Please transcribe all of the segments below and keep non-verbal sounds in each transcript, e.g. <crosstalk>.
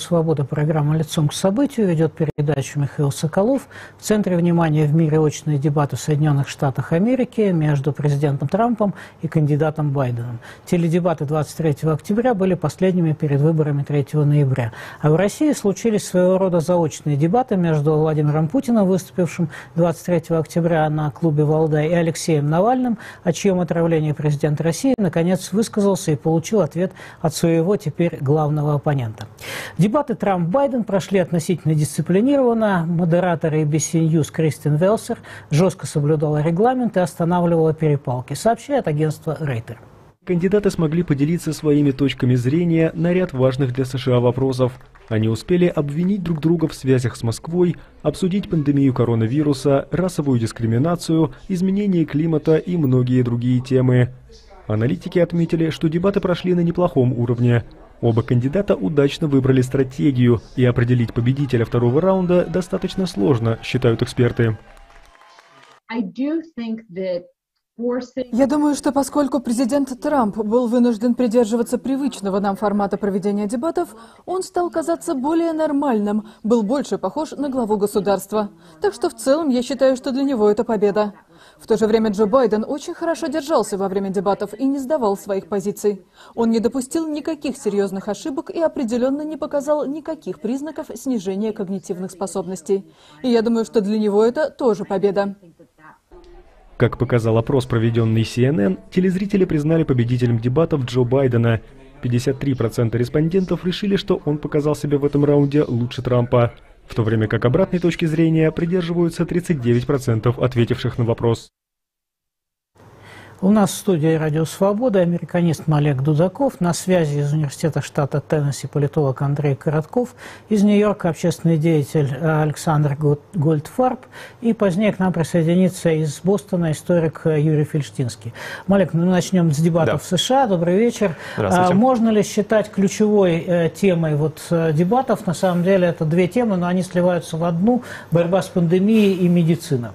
Свобода. Программа «Лицом к событию» ведет передачу Михаил Соколов. В центре внимания в мире очные дебаты в Соединенных Штатах Америки между президентом Трампом и кандидатом Байденом. Теледебаты 23 октября были последними перед выборами 3 ноября. А в России случились своего рода заочные дебаты между Владимиром Путиным, выступившим 23 октября на клубе «Валдай», и Алексеем Навальным, о чьем отравлении президент России наконец высказался и получил ответ от своего теперь главного оппонента. Дебаты Трамп-Байден прошли относительно дисциплинированно. Модератор ABC News Кристин Велсер жестко соблюдала регламент и останавливала перепалки, сообщает агентство Рейтер. Кандидаты смогли поделиться своими точками зрения на ряд важных для США вопросов. Они успели обвинить друг друга в связях с Москвой, обсудить пандемию коронавируса, расовую дискриминацию, изменение климата и многие другие темы. Аналитики отметили, что дебаты прошли на неплохом уровне. Оба кандидата удачно выбрали стратегию, и определить победителя второго раунда достаточно сложно, считают эксперты. Я думаю, что поскольку президент Трамп был вынужден придерживаться привычного нам формата проведения дебатов, он стал казаться более нормальным, был больше похож на главу государства. Так что в целом я считаю, что для него это победа. В то же время Джо Байден очень хорошо держался во время дебатов и не сдавал своих позиций. Он не допустил никаких серьезных ошибок и определенно не показал никаких признаков снижения когнитивных способностей. И я думаю, что для него это тоже победа. Как показал опрос, проведенный CNN, телезрители признали победителем дебатов Джо Байдена. 53% респондентов решили, что он показал себя в этом раунде лучше Трампа, в то время как обратной точки зрения придерживаются 39% ответивших на вопрос. У нас в студии «Радио Свобода» американист Малек Дудаков, на связи из университета штата Теннесси политолог Андрей Коротков, из Нью-Йорка общественный деятель э, Александр Гольдфарб и позднее к нам присоединится из Бостона историк э, Юрий Фельштинский. Малек, ну, мы начнем с дебатов да. в США. Добрый вечер. А, можно ли считать ключевой э, темой вот, дебатов? На самом деле это две темы, но они сливаются в одну – борьба с пандемией и медицина.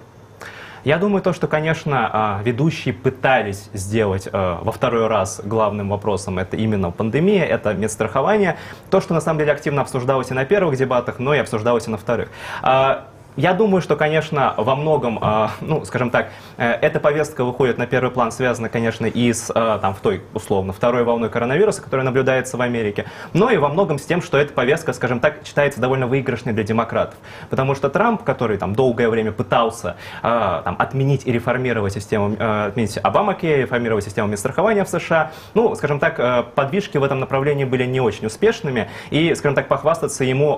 Я думаю, то, что, конечно, а, ведущие пытались сделать а, во второй раз главным вопросом, это именно пандемия, это медстрахование. То, что на самом деле активно обсуждалось и на первых дебатах, но и обсуждалось и на вторых. Я думаю, что, конечно, во многом, а, ну, скажем так, э, эта повестка выходит на первый план, связана, конечно, и с, а, там, в той, условно, второй волной коронавируса, которая наблюдается в Америке, но и во многом с тем, что эта повестка, скажем так, считается довольно выигрышной для демократов. Потому что Трамп, который там долгое время пытался а, там, отменить и реформировать систему, отменить Обамаке, реформировать систему медстрахования в США, ну, скажем так, подвижки в этом направлении были не очень успешными, и, скажем так, похвастаться ему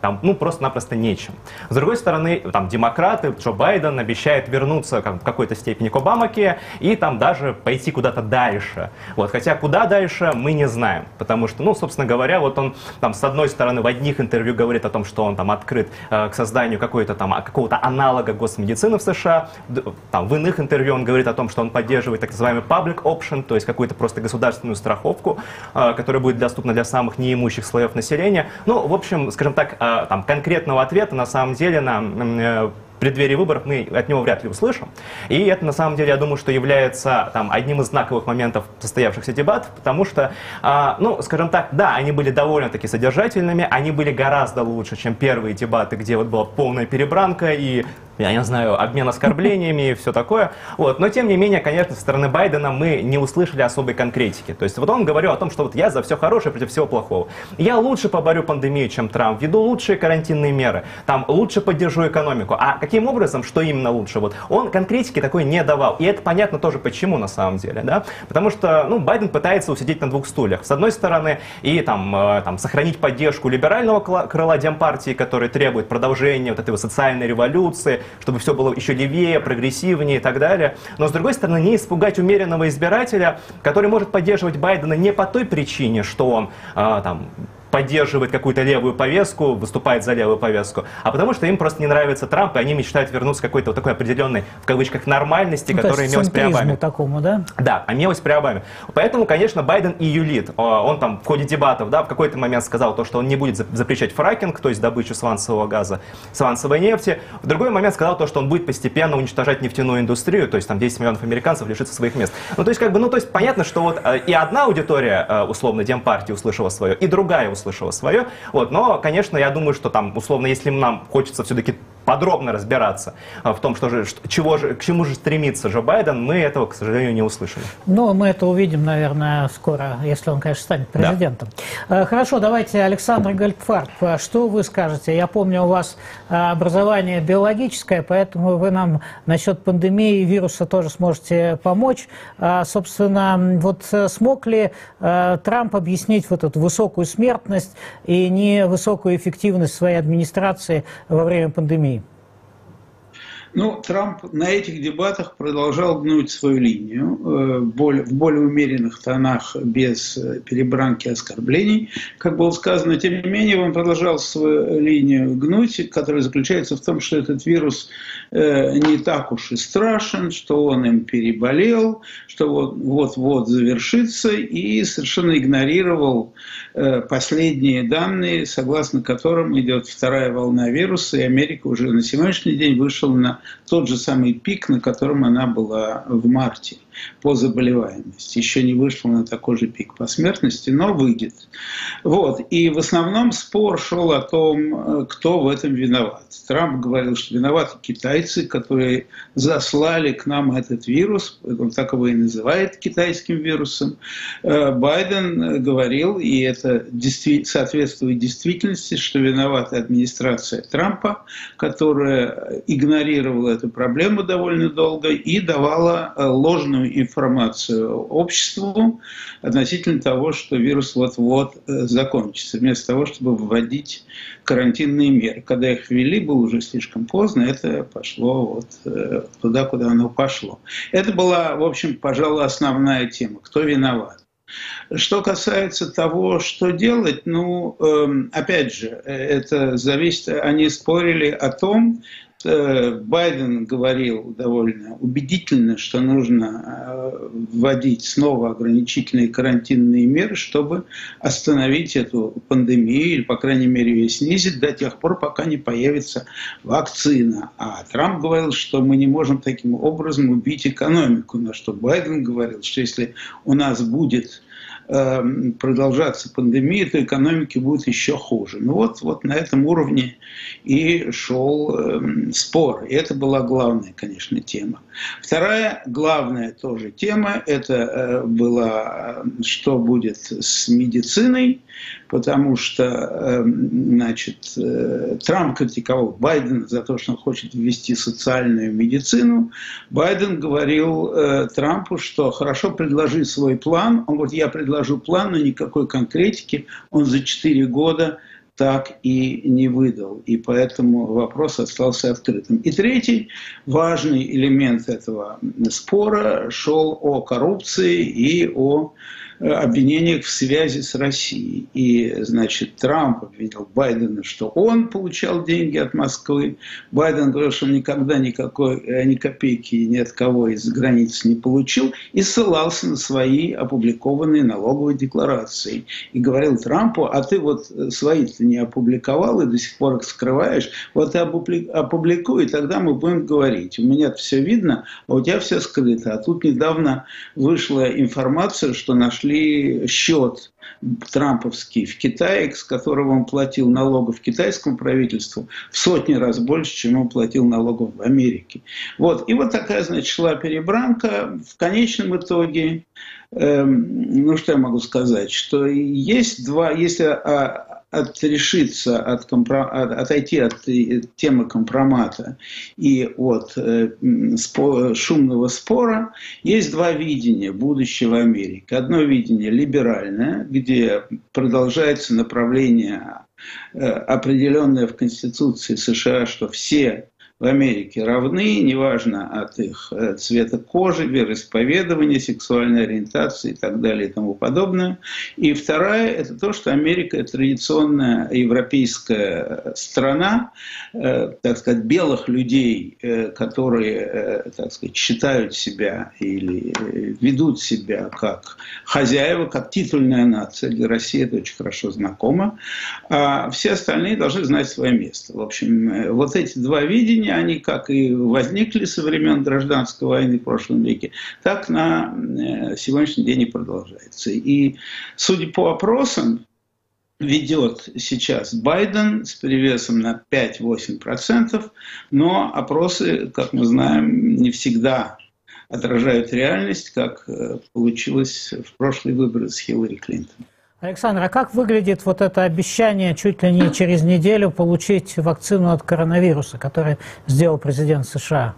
там, ну, просто-напросто нечем. С другой стороны, стороны, там, демократы, Джо Байден обещает вернуться как, в какой-то степени к Обамаке и там даже пойти куда-то дальше. Вот, хотя куда дальше, мы не знаем, потому что, ну, собственно говоря, вот он там с одной стороны в одних интервью говорит о том, что он там открыт э, к созданию какой-то там какого-то аналога госмедицины в США, там в иных интервью он говорит о том, что он поддерживает так называемый public option, то есть какую-то просто государственную страховку, э, которая будет доступна для самых неимущих слоев населения. Ну, в общем, скажем так, э, там конкретного ответа на самом деле на Э, преддверии выборов мы от него вряд ли услышим. И это, на самом деле, я думаю, что является там, одним из знаковых моментов состоявшихся дебатов, потому что, а, ну, скажем так, да, они были довольно-таки содержательными, они были гораздо лучше, чем первые дебаты, где вот была полная перебранка и я не знаю, обмен оскорблениями и все такое. Вот. Но, тем не менее, конечно, со стороны Байдена мы не услышали особой конкретики. То есть вот он говорил о том, что вот я за все хорошее против всего плохого. Я лучше поборю пандемию, чем Трамп, веду лучшие карантинные меры, там лучше поддержу экономику. А каким образом, что именно лучше? Вот он конкретики такой не давал. И это понятно тоже почему на самом деле. Да? Потому что ну, Байден пытается усидеть на двух стульях. С одной стороны, и там, э, там, сохранить поддержку либерального крыла Демпартии, который требует продолжения вот этой вот социальной революции, чтобы все было еще левее, прогрессивнее и так далее. Но, с другой стороны, не испугать умеренного избирателя, который может поддерживать Байдена не по той причине, что он э, там, поддерживает какую-то левую повестку, выступает за левую повестку, а потому что им просто не нравится Трамп, и они мечтают вернуться к какой-то вот такой определенной, в кавычках, нормальности, ну, которая имелась при Обаме. такому, да? Да, имелась при Обаме. Поэтому, конечно, Байден и юлит. Он там в ходе дебатов, да, в какой-то момент сказал то, что он не будет запрещать фракинг, то есть добычу сванцевого газа, сванцевой нефти. В другой момент сказал то, что он будет постепенно уничтожать нефтяную индустрию, то есть там 10 миллионов американцев лишится своих мест. Ну, то есть, как бы, ну, то есть, понятно, что вот э, и одна аудитория, э, условно, Демпартии услышала свое, и другая услышала услышала свое. Вот, но, конечно, я думаю, что там, условно, если нам хочется все-таки подробно разбираться в том, что же, чего же, к чему же стремится Джо Байден, мы этого, к сожалению, не услышали. Но мы это увидим, наверное, скоро, если он, конечно, станет президентом. Да. Хорошо, давайте, Александр Гальпфарб, что вы скажете? Я помню, у вас образование биологическое, поэтому вы нам насчет пандемии вируса тоже сможете помочь. Собственно, вот смог ли Трамп объяснить вот эту высокую смертность и невысокую эффективность своей администрации во время пандемии? Ну, Трамп на этих дебатах продолжал гнуть свою линию э, в более умеренных тонах, без э, перебранки оскорблений, как было сказано. Тем не менее, он продолжал свою линию гнуть, которая заключается в том, что этот вирус не так уж и страшен, что он им переболел, что вот-вот завершится, и совершенно игнорировал последние данные, согласно которым идет вторая волна вируса, и Америка уже на сегодняшний день вышла на тот же самый пик, на котором она была в марте по заболеваемости. Еще не вышла на такой же пик по смертности, но выйдет. Вот. И в основном спор шел о том, кто в этом виноват. Трамп говорил, что виноваты китайцы, которые заслали к нам этот вирус, он так его и называет китайским вирусом. Э, Байден говорил, и это соответствует действительности, что виновата администрация Трампа, которая игнорировала эту проблему довольно долго и давала э, ложную информацию обществу относительно того, что вирус вот-вот э, закончится, вместо того, чтобы вводить карантинные меры. Когда их ввели, было уже слишком поздно, это пошло вот э, туда, куда оно пошло. Это была, в общем, пожалуй, основная тема. Кто виноват? Что касается того, что делать, ну, эм, опять же, э, это зависит, они спорили о том, Байден говорил довольно убедительно, что нужно э, вводить снова ограничительные карантинные меры, чтобы остановить эту пандемию, или, по крайней мере, ее снизить до тех пор, пока не появится вакцина. А Трамп говорил, что мы не можем таким образом убить экономику, на что Байден говорил, что если у нас будет продолжаться пандемия, то экономике будет еще хуже. Ну вот, вот на этом уровне и шел э, спор. И это была главная, конечно, тема. Вторая главная тоже тема, это э, была, э, что будет с медициной, потому что эм, значит, э, Трамп критиковал Байдена за то, что он хочет ввести социальную медицину. Байден говорил э, Трампу, что хорошо предложи свой план. Он говорит, я предложу план, но никакой конкретики. Он за 4 года так и не выдал. И поэтому вопрос остался открытым. И третий важный элемент этого спора шел о коррупции и о обвинениях в связи с Россией. И, значит, Трамп обвинил Байдена, что он получал деньги от Москвы. Байден говорил, что он никогда никакой, э, ни копейки ни от кого из границ не получил. И ссылался на свои опубликованные налоговые декларации. И говорил Трампу, а ты вот свои-то не опубликовал и до сих пор их скрываешь. Вот ты опубликуй, и тогда мы будем говорить. У меня все видно, а у тебя все скрыто. А тут недавно вышла информация, что нашли нашли счет трамповский в Китае, с которого он платил налогов китайскому правительству в сотни раз больше, чем он платил налогов в Америке. Вот. И вот такая, значит, шла перебранка. В конечном итоге, эм, ну что я могу сказать, что есть два, если а, отрешиться от, компро... отойти от темы компромата и от э, шумного спора, есть два видения будущего Америки. Одно видение либеральное, где продолжается направление э, определенное в Конституции США, что все в Америке равны, неважно от их э, цвета кожи, вероисповедования, сексуальной ориентации и так далее и тому подобное. И вторая – это то, что Америка – традиционная европейская страна, э, так сказать, белых людей, э, которые, так сказать, считают себя или ведут себя как хозяева, как титульная нация. Для России это очень хорошо знакомо. А все остальные должны знать свое место. В общем, вот эти два видения явления, они как и возникли со времен гражданской войны в прошлом веке, так на э, сегодняшний день и продолжаются. И судя по опросам, ведет сейчас Байден с перевесом на 5-8%, но опросы, как мы знаем, не всегда отражают реальность, как э, получилось в прошлые выборы с Хиллари Клинтон. Александр, а как выглядит вот это обещание чуть ли не через неделю получить вакцину от коронавируса, которое сделал президент США?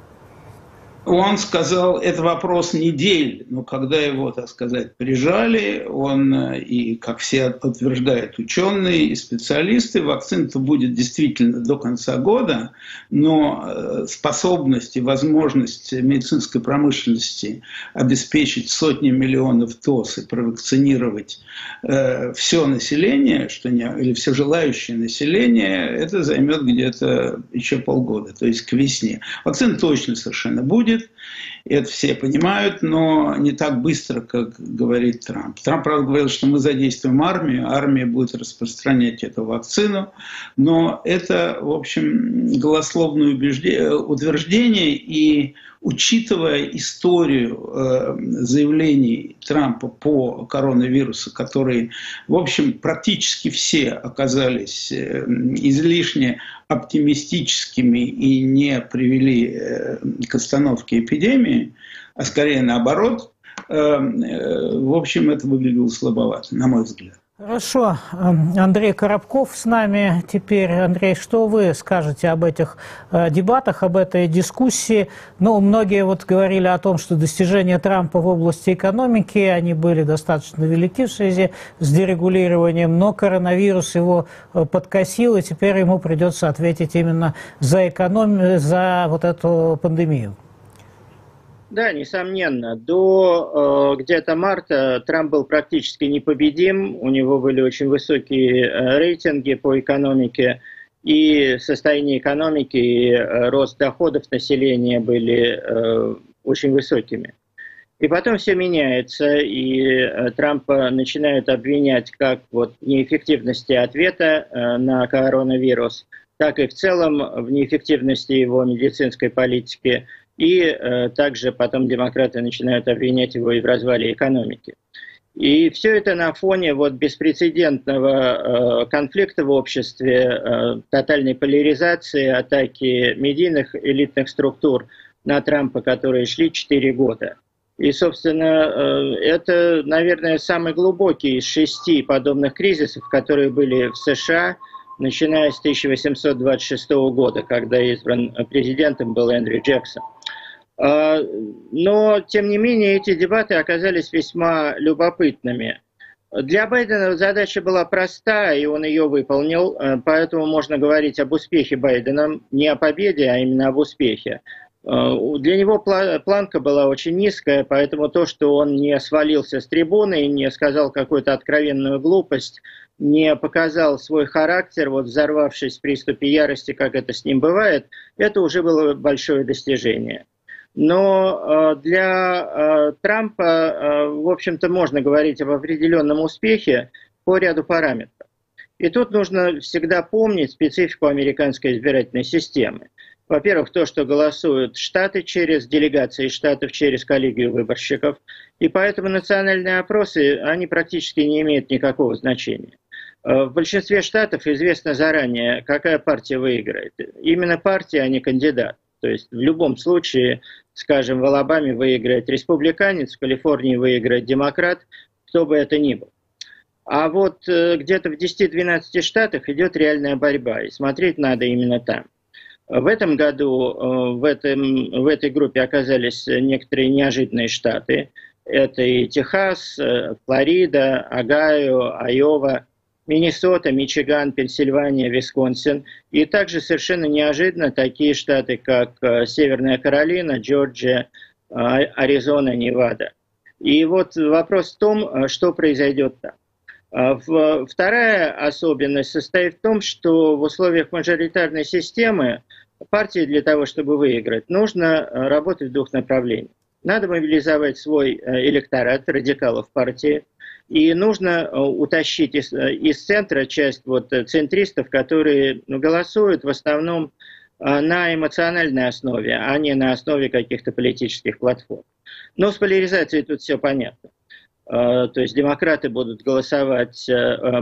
Он сказал, это вопрос недель, но когда его, так сказать, прижали, он, э, и как все утверждают ученые и специалисты, вакцина-то будет действительно до конца года, но э, способность и возможность медицинской промышленности обеспечить сотни миллионов доз и провакцинировать э, все население, что не, или все желающее население, это займет где-то еще полгода, то есть к весне. Вакцина точно совершенно будет, будет. Это все понимают, но не так быстро, как говорит Трамп. Трамп, правда, говорил, что мы задействуем армию, армия будет распространять эту вакцину, но это, в общем, голословное утверждение, и учитывая историю э, заявлений Трампа по коронавирусу, которые, в общем, практически все оказались э, излишне оптимистическими и не привели э, к остановке эпидемии, а скорее наоборот, в общем, это выглядело слабовато, на мой взгляд. Хорошо. Эм, Андрей Коробков с нами теперь. Андрей, что вы скажете об этих э, дебатах, об этой дискуссии? Ну, многие вот говорили о том, что достижения Трампа в области экономики, они были достаточно велики в связи с дерегулированием, но коронавирус его э, подкосил, и теперь ему придется ответить именно за экономию, за вот эту пандемию. Да, несомненно. До э, где-то марта Трамп был практически непобедим. У него были очень высокие э, рейтинги по экономике. И состояние экономики, и э, рост доходов населения были э, очень высокими. И потом все меняется, и э, Трампа начинают обвинять как вот в неэффективности ответа э, на коронавирус, так и в целом в неэффективности его медицинской политики и э, также потом демократы начинают обвинять его и в развале экономики. И все это на фоне вот беспрецедентного э, конфликта в обществе, э, тотальной поляризации, атаки медийных элитных структур на Трампа, которые шли 4 года. И, собственно, э, это, наверное, самый глубокий из шести подобных кризисов, которые были в США, начиная с 1826 года, когда избран президентом был Эндрю Джексон. А, но, тем не менее, эти дебаты оказались весьма любопытными. Для Байдена задача была проста, и он ее выполнил, э, поэтому можно говорить об успехе Байдена, не о победе, а именно об успехе. Э, для него планка была очень низкая, поэтому то, что он не свалился с трибуны, не сказал какую-то откровенную глупость, не показал свой характер, вот взорвавшись в приступе ярости, как это с ним бывает, это уже было большое достижение. Но э, для э, Трампа, э, в общем-то, можно говорить об определенном успехе по ряду параметров. И тут нужно всегда помнить специфику американской избирательной системы. Во-первых, то, что голосуют штаты через делегации штатов, через коллегию выборщиков. И поэтому национальные опросы, они практически не имеют никакого значения. В большинстве штатов известно заранее, какая партия выиграет. Именно партия, а не кандидат. То есть в любом случае скажем, в Алабаме выиграет республиканец, в Калифорнии выиграет демократ, кто бы это ни был. А вот э, где-то в 10-12 штатах идет реальная борьба, и смотреть надо именно там. В этом году э, в, этом, в этой группе оказались некоторые неожиданные штаты. Это и Техас, э, Флорида, Огайо, Айова, Миннесота, Мичиган, Пенсильвания, Висконсин. И также совершенно неожиданно такие штаты, как э, Северная Каролина, Джорджия, э, Аризона, Невада. И вот вопрос в том, э, что произойдет там. Вторая особенность состоит в том, что в условиях мажоритарной системы партии для того, чтобы выиграть, нужно работать в двух направлениях. Надо мобилизовать свой электорат радикалов партии – и нужно э, утащить из, э, из центра часть вот э, центристов, которые ну, голосуют в основном на эмоциональной основе, а не на основе каких-то политических платформ. Но с поляризацией тут все понятно. то есть демократы будут голосовать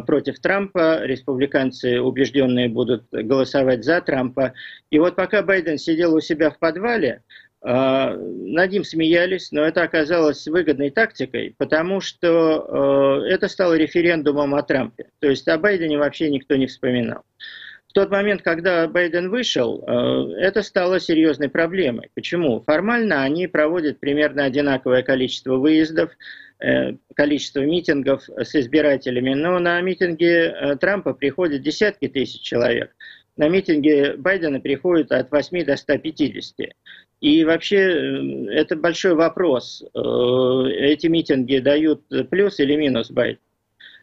против Трампа, республиканцы убежденные будут голосовать за Трампа. И вот пока Байден сидел у себя в подвале, над ним смеялись, но это оказалось выгодной тактикой, потому что это стало референдумом о Трампе. То есть о Байдене вообще никто не вспоминал тот момент, когда Байден вышел, э, это стало серьезной проблемой. Почему? Формально они проводят примерно одинаковое количество выездов, э, количество митингов с избирателями, но на митинги э, Трампа приходят десятки тысяч человек. На митинги Байдена приходят от 8 до 150. И вообще это большой вопрос. Эти митинги дают плюс или минус Байдену.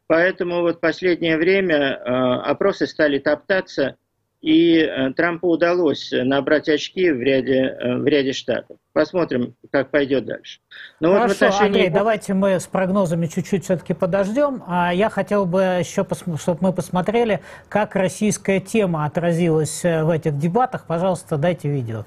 Поэтому вот последнее время э, опросы стали топтаться, и э, Трампу удалось набрать очки в ряде, э, в ряде штатов. Посмотрим, как пойдет дальше. Но Хорошо, вот в отношении... Андрей, давайте мы с прогнозами чуть-чуть все-таки подождем. А я хотел бы еще, чтобы мы посмотрели, как российская тема отразилась в этих дебатах. Пожалуйста, дайте видео.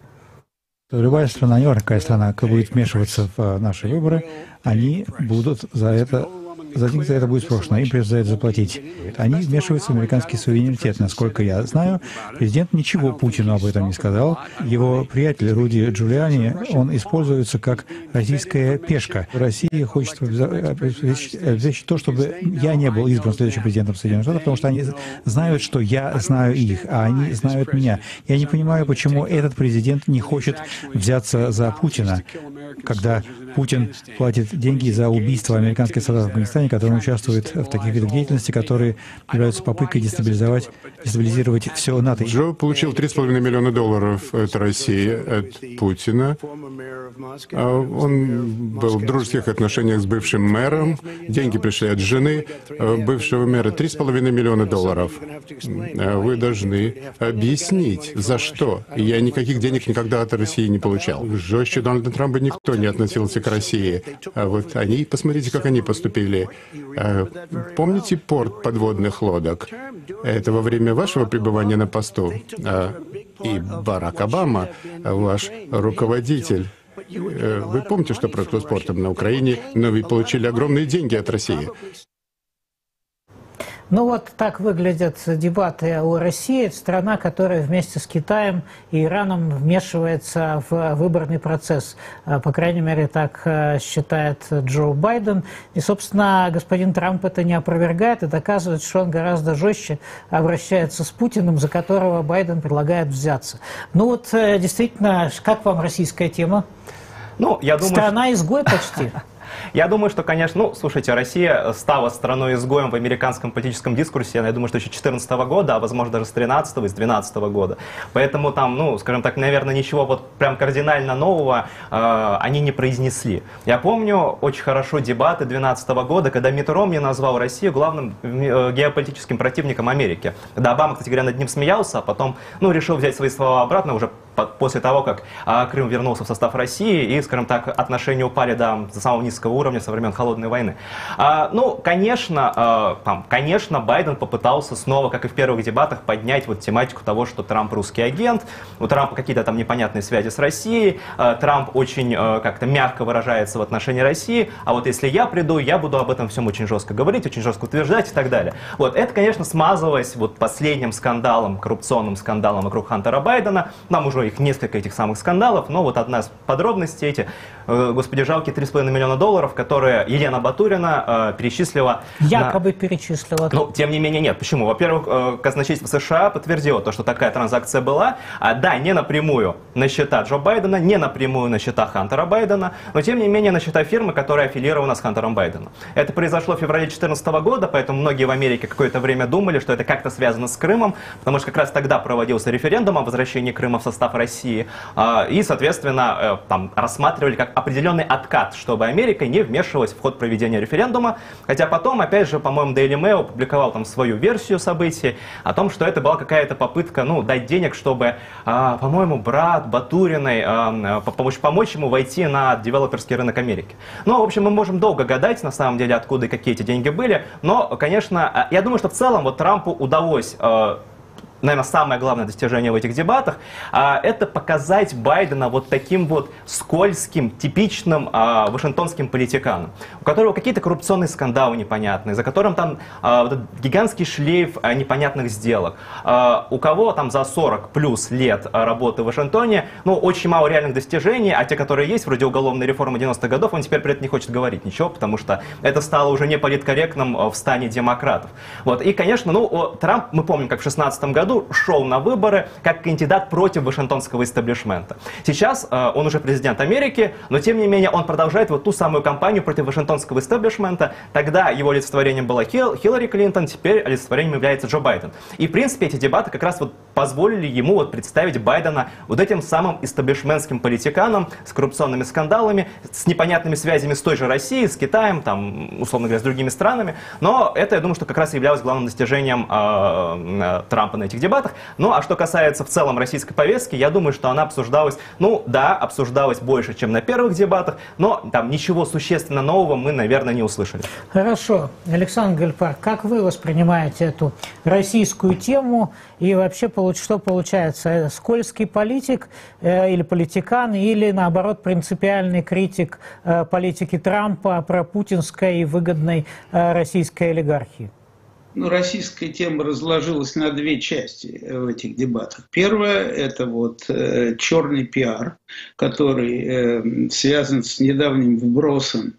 Любая страна, не какая страна, будет вмешиваться в наши выборы, они будут за это за них за это будет спрошено, им придется за это заплатить. Они вмешиваются в американский суверенитет. Насколько я знаю, президент ничего Путину об этом не сказал. Его приятель Руди Джулиани, он используется как российская пешка. Россия хочет обеспечить то, чтобы я не был избран следующим президентом Соединенных Штатов, потому что они знают, что я знаю их, а они знают меня. Я не понимаю, почему этот президент не хочет взяться за Путина, когда Путин платит деньги за убийство американских солдат в Афганистане, которые участвуют в таких видах деятельности, которые являются попыткой дестабилизовать, дестабилизировать все НАТО. Джо получил 3,5 миллиона долларов от России, от Путина. А он был в дружеских отношениях с бывшим мэром. Деньги пришли от жены э, бывшего мэра. 3,5 миллиона долларов. А вы должны объяснить, за что. Я никаких денег никогда от России не получал. Жестче Дональда Трампа никто не относился к России. А вот они, посмотрите, как они поступили. А, помните порт подводных лодок? Это во время вашего пребывания на посту. А, и Барак Обама, ваш руководитель, э, вы помните, что произошло с портом на Украине, но вы получили огромные деньги от России. Ну вот так выглядят дебаты о России. Это страна, которая вместе с Китаем и Ираном вмешивается в выборный процесс. Э, по крайней мере, так э, считает Джо Байден. И, собственно, господин Трамп это не опровергает и доказывает, что он гораздо жестче обращается с Путиным, за которого Байден предлагает взяться. Ну вот, э, действительно, как вам российская тема? Ну, я думаю, Страна-изгой почти. <laughs> Я думаю, что, конечно, ну, слушайте, Россия стала страной-изгоем в американском политическом дискурсе, я думаю, что еще 2014 года, а возможно даже с 2013 и с 2012 года. Поэтому там, ну, скажем так, наверное, ничего вот прям кардинально нового э, они не произнесли. Я помню очень хорошо дебаты 2012 года, когда Митт Ромни назвал Россию главным э, геополитическим противником Америки. Когда Обама, кстати говоря, над ним смеялся, а потом, ну, решил взять свои слова обратно уже после того, как а, Крым вернулся в состав России и, скажем так, отношения упали до, самого низкого уровня со времен Холодной войны. А, ну, конечно, а, там, конечно, Байден попытался снова, как и в первых дебатах, поднять вот тематику того, что Трамп русский агент, у Трампа какие-то там непонятные связи с Россией, Трамп очень как-то мягко выражается в отношении России, а вот если я приду, я буду об этом всем очень жестко говорить, очень жестко утверждать и так далее. Вот, это, конечно, смазывалось вот последним скандалом, коррупционным скандалом вокруг Хантера Байдена, нам уже их несколько этих самых скандалов, но вот одна из подробностей эти, э, господи, жалкие 3,5 миллиона долларов, которые Елена Батурина э, перечислила. Якобы на... перечислила. Ну, тем не менее, нет. Почему? Во-первых, э, казначейство США подтвердило то, что такая транзакция была. А, да, не напрямую на счета Джо Байдена, не напрямую на счета Хантера Байдена, но тем не менее на счета фирмы, которая аффилирована с Хантером Байденом. Это произошло в феврале 2014 года, поэтому многие в Америке какое-то время думали, что это как-то связано с Крымом, потому что как раз тогда проводился референдум о возвращении Крыма в состав России. А, и, соответственно, э, там рассматривали как определенный откат, чтобы Америка не вмешивалась в ход проведения референдума. Хотя потом, опять же, по-моему, Daily Mail опубликовал там свою версию событий о том, что это была какая-то попытка, ну, дать денег, чтобы, а, по-моему, брат Батуриной а, помочь, помочь ему войти на девелоперский рынок Америки. Ну, в общем, мы можем долго гадать, на самом деле, откуда и какие эти деньги были, но, конечно, я думаю, что в целом вот Трампу удалось наверное, самое главное достижение в этих дебатах, а, это показать Байдена вот таким вот скользким, типичным а, вашингтонским политиканом, у которого какие-то коррупционные скандалы непонятные, за которым там а, вот этот гигантский шлейф непонятных сделок, у кого там за 40 плюс лет работы в Вашингтоне, ну, очень мало реальных достижений, а те, которые есть, вроде уголовной реформы 90-х годов, он теперь при этом не хочет говорить ничего, потому что это стало уже не политкорректным в стане демократов. Вот. И, конечно, ну, Трамп, мы помним, как в 2016 году шел на выборы как кандидат против вашингтонского истеблишмента. Сейчас э, он уже президент Америки, но тем не менее он продолжает вот ту самую кампанию против вашингтонского истеблишмента. Тогда его олицетворением была Хил, Хиллари Клинтон, теперь олицетворением является Джо Байден. И, в принципе, эти дебаты как раз вот позволили ему вот представить Байдена вот этим самым истеблишментским политиканом с коррупционными скандалами, с непонятными связями с той же Россией, с Китаем, там, условно говоря, с другими странами. Но это, я думаю, что как раз являлось главным достижением э, Трампа на этих дебатах. Ну, а что касается в целом российской повестки, я думаю, что она обсуждалась, ну, да, обсуждалась больше, чем на первых дебатах, но там ничего существенно нового мы, наверное, не услышали. Хорошо. Александр Гальпар, как вы воспринимаете эту российскую тему и вообще что получается? Скользкий политик э, или политикан, или наоборот принципиальный критик э, политики Трампа про путинской и выгодной э, российской олигархии? Ну, российская тема разложилась на две части в этих дебатах. Первое – это вот э, черный пиар, который э, связан с недавним вбросом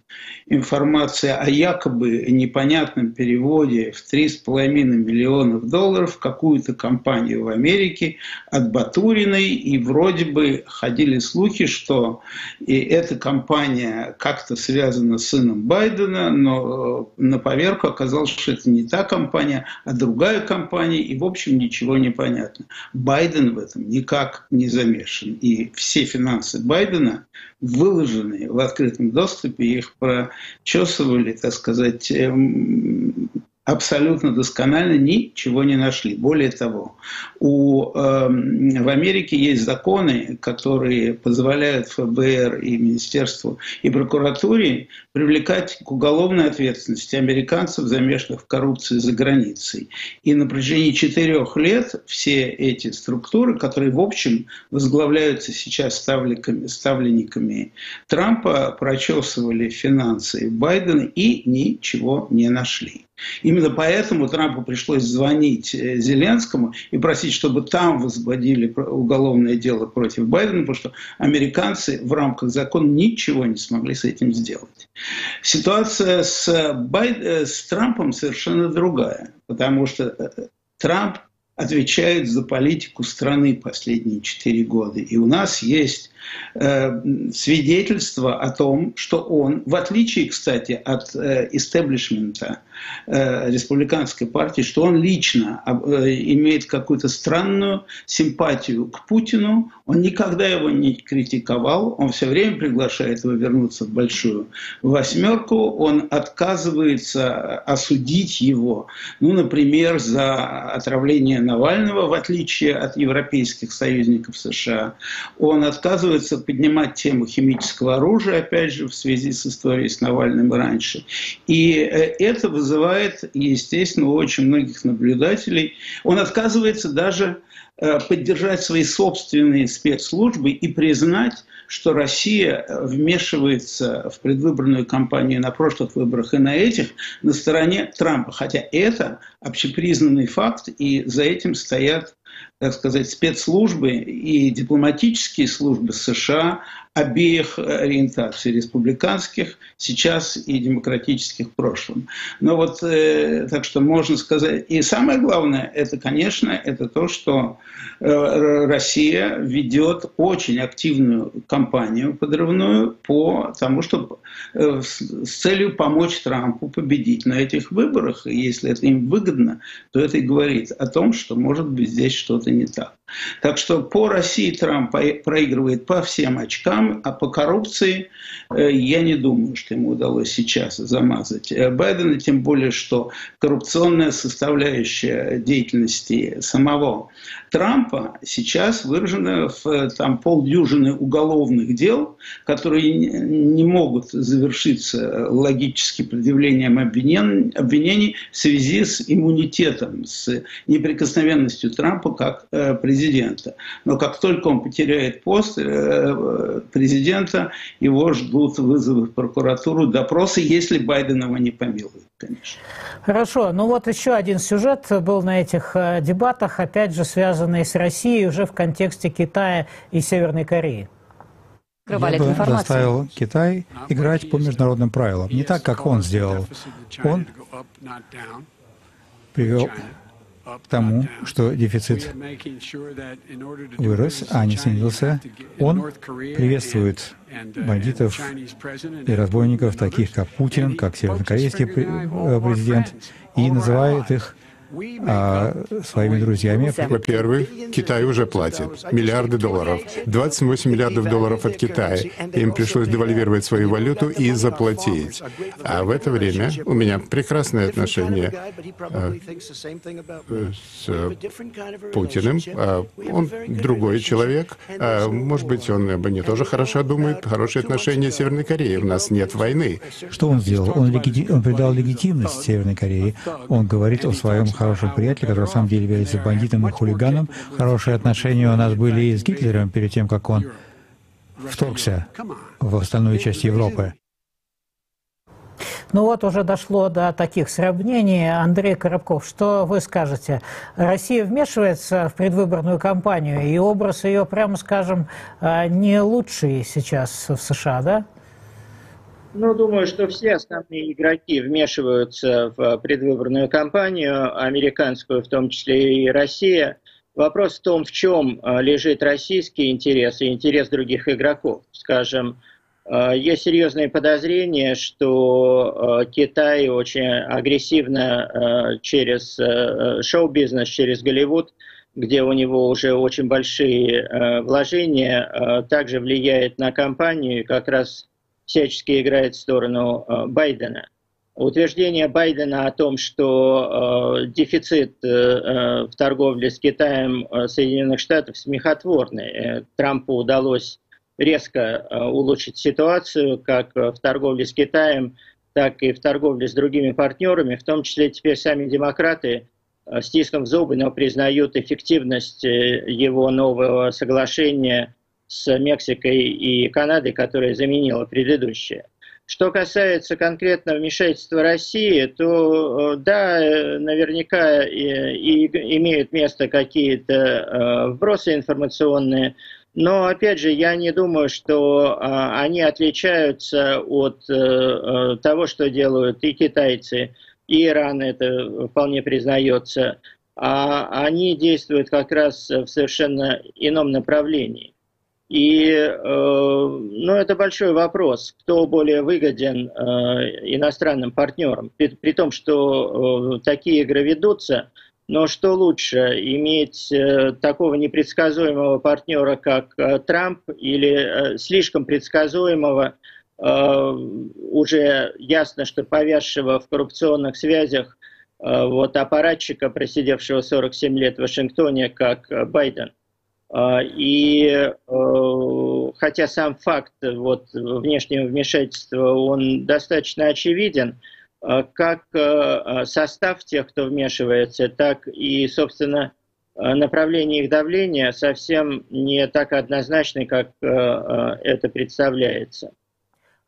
информация о якобы непонятном переводе в 3,5 миллионов долларов в какую-то компанию в Америке от Батуриной, и вроде бы ходили слухи, что и эта компания как-то связана с сыном Байдена, но э, на поверку оказалось, что это не та компания, а другая компания, и в общем ничего не понятно. Байден в этом никак не замешан, и все финансы Байдена выложены в открытом доступе, их прочесывали, так сказать, эм, абсолютно досконально ничего не нашли. Более того, у, э, в Америке есть законы, которые позволяют ФБР и Министерству и прокуратуре привлекать к уголовной ответственности американцев, замешанных в коррупции за границей. И на протяжении четырех лет все эти структуры, которые в общем возглавляются сейчас ставленниками, ставленниками Трампа, прочесывали финансы Байдена и ничего не нашли. Именно поэтому Трампу пришлось звонить э, Зеленскому и просить, чтобы там возбудили уголовное дело против Байдена, потому что американцы в рамках закона ничего не смогли с этим сделать. Ситуация с, Байд... Э, с Трампом совершенно другая, потому что э, Трамп отвечает за политику страны последние четыре года. И у нас есть Э, свидетельство о том, что он, в отличие, кстати, от э, истеблишмента э, республиканской партии, что он лично имеет какую-то странную симпатию к Путину, он никогда его не критиковал, он все время приглашает его вернуться в большую восьмерку, он отказывается осудить его, ну, например, за отравление Навального, в отличие от европейских союзников США, он отказывается отказывается поднимать тему химического оружия, опять же, в связи с историей с Навальным раньше. И э, это вызывает, естественно, у очень многих наблюдателей. Он отказывается даже э, поддержать свои собственные спецслужбы и признать, что Россия вмешивается в предвыборную кампанию на прошлых выборах и на этих на стороне Трампа. Хотя это общепризнанный факт, и за этим стоят так сказать, спецслужбы и дипломатические службы США обеих ориентаций, республиканских сейчас и демократических в прошлом. Но вот, э, так что можно сказать, и самое главное, это, конечно, это то, что э, Россия ведет очень активную кампанию подрывную по тому, чтобы э, с целью помочь Трампу победить на этих выборах. И если это им выгодно, то это и говорит о том, что может быть здесь что-то не так. Так что по России Трамп проигрывает по всем очкам, а по коррупции э, я не думаю, что ему удалось сейчас замазать э, Байдена, тем более, что коррупционная составляющая деятельности самого Трампа сейчас выражена в э, там, полдюжины уголовных дел, которые не могут завершиться логически предъявлением обвинений, в связи с иммунитетом, с неприкосновенностью Трампа как президента. Но как только он потеряет пост э, президента, его ждут вызовы в прокуратуру, допросы, если Байден его не помилует, конечно. Хорошо. Ну вот еще один сюжет был на этих э, дебатах, опять же связанный с Россией уже в контексте Китая и Северной Кореи. Я бы заставил Китай играть по международным правилам, не так, как он сделал. Он привел к тому, что дефицит вырос, а не снизился. Он приветствует бандитов и разбойников, таких как Путин, как севернокорейский э, президент, и называет их а, своими друзьями. Во-первых, Китай уже платит миллиарды долларов. 28 миллиардов долларов от Китая. Им пришлось девальвировать свою валюту и заплатить. А в это время у меня прекрасное отношение а, с Путиным. А, он другой человек. Может быть, он об ней тоже хорошо думает. Хорошие отношения с Северной Кореей. У нас нет войны. Что он сделал? Он, леги... он придал легитимность Северной Корее. Он говорит о своем хорошем приятеле, который на самом деле является бандитом и хулиганом. Хорошие отношения у нас были и с Гитлером перед тем, как он вторгся в остальную часть Европы. Ну вот уже дошло до таких сравнений. Андрей Коробков, что вы скажете? Россия вмешивается в предвыборную кампанию, и образ ее, прямо скажем, э, не лучший сейчас в США, да? Ну, думаю, что все основные игроки вмешиваются в предвыборную кампанию, американскую, в том числе и Россия. Вопрос в том, в чем а, лежит российский интерес и интерес других игроков. Скажем, а, есть серьезные подозрения, что а, Китай очень агрессивно через шоу-бизнес, через Голливуд, где у него уже очень большие вложения, также влияет на компанию, как раз всячески играет в сторону э, Байдена. Утверждение Байдена о том, что э, дефицит э, э в торговле с Китаем э, Соединенных Штатов смехотворный. Трампу удалось резко э, улучшить ситуацию как в торговле с Китаем, так и в торговле с другими партнерами, в том числе теперь сами демократы, э, стиском зубы, но признают эффективность его нового соглашения с Мексикой и Канадой, которая заменила предыдущее. Что касается конкретно вмешательства России, то э, да, наверняка и, и имеют место какие-то э, вбросы информационные, но опять же, я не думаю, что они отличаются от того, что делают и китайцы, и Иран, это вполне признается. А они действуют как раз в совершенно ином направлении. И э, ну, это большой вопрос, кто более выгоден э, иностранным партнерам, при, при том, что э, такие игры ведутся, но что лучше, иметь э, такого непредсказуемого партнера, как э, Трамп, или э, слишком предсказуемого, э, уже ясно, что повязшего в коррупционных связях э, вот аппаратчика, просидевшего 47 лет в Вашингтоне, как э, Байден – и э, хотя сам факт вот, внешнего вмешательства, он достаточно очевиден, а, как э, состав тех, кто вмешивается, так и, собственно, направление их давления совсем не так однозначно, как э, это представляется.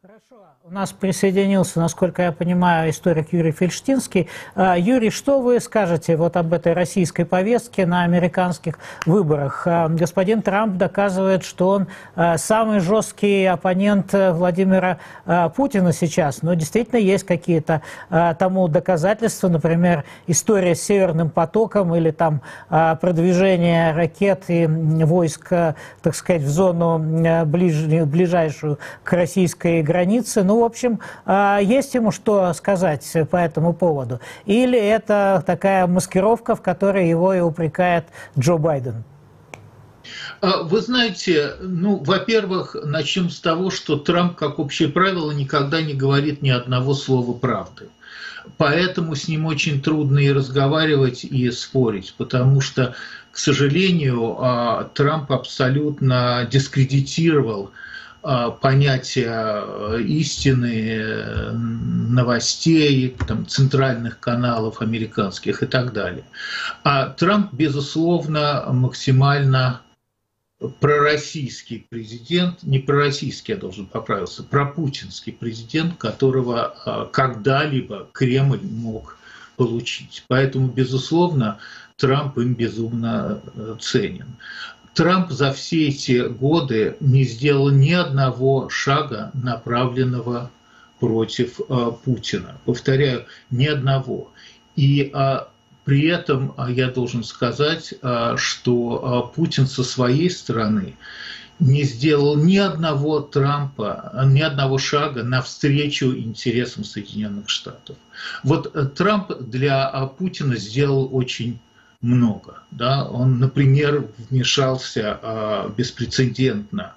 Хорошо. У нас присоединился, насколько я понимаю, историк Юрий Фельштинский. А, Юрий, что вы скажете вот об этой российской повестке на американских выборах? А, господин Трамп доказывает, что он а, самый жесткий оппонент Владимира Путина сейчас. Но действительно есть какие-то тому доказательства, например, история с Северным потоком или там продвижение ракет и войск, так сказать, в зону ближ... ближайшую к российской границе. Ну, в общем, а, есть ему что сказать по этому поводу? Или это такая маскировка, в которой его и упрекает Джо Байден? А, вы знаете, ну, во-первых, начнем с того, что Трамп, как общее правило, никогда не говорит ни одного слова правды. Поэтому с ним очень трудно и разговаривать, и спорить, потому что, к сожалению, а, Трамп абсолютно дискредитировал понятие истины, новостей, там, центральных каналов американских и так далее. А Трамп, безусловно, максимально пророссийский президент, не пророссийский, я должен поправиться, пропутинский президент, которого а, когда-либо Кремль мог получить. Поэтому, безусловно, Трамп им безумно э, ценен. Трамп за все эти годы не сделал ни одного шага, направленного против э, Путина. Повторяю, ни одного. И а, при этом а, я должен сказать, а, что а, Путин со своей стороны не сделал ни одного Трампа, ни одного шага навстречу интересам Соединенных Штатов. Вот э, Трамп для Путина сделал очень много. Да? Он, например, вмешался беспрецедентно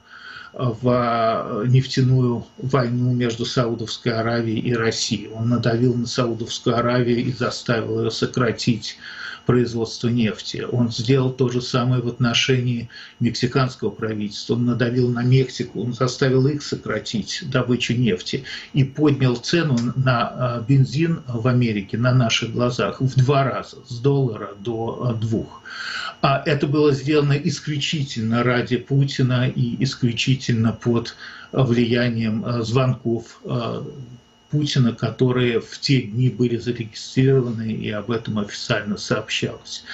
в нефтяную войну между Саудовской Аравией и Россией. Он надавил на Саудовскую Аравию и заставил ее сократить производства нефти. Он сделал то же самое в отношении мексиканского правительства. Он надавил на Мексику, он заставил их сократить добычу нефти и поднял цену на а, бензин в Америке на наших глазах в два раза, с доллара до а, двух. А это было сделано исключительно ради Путина и исключительно под влиянием а, звонков Путина, которые в те дни были зарегистрированы, и об этом официально сообщалось.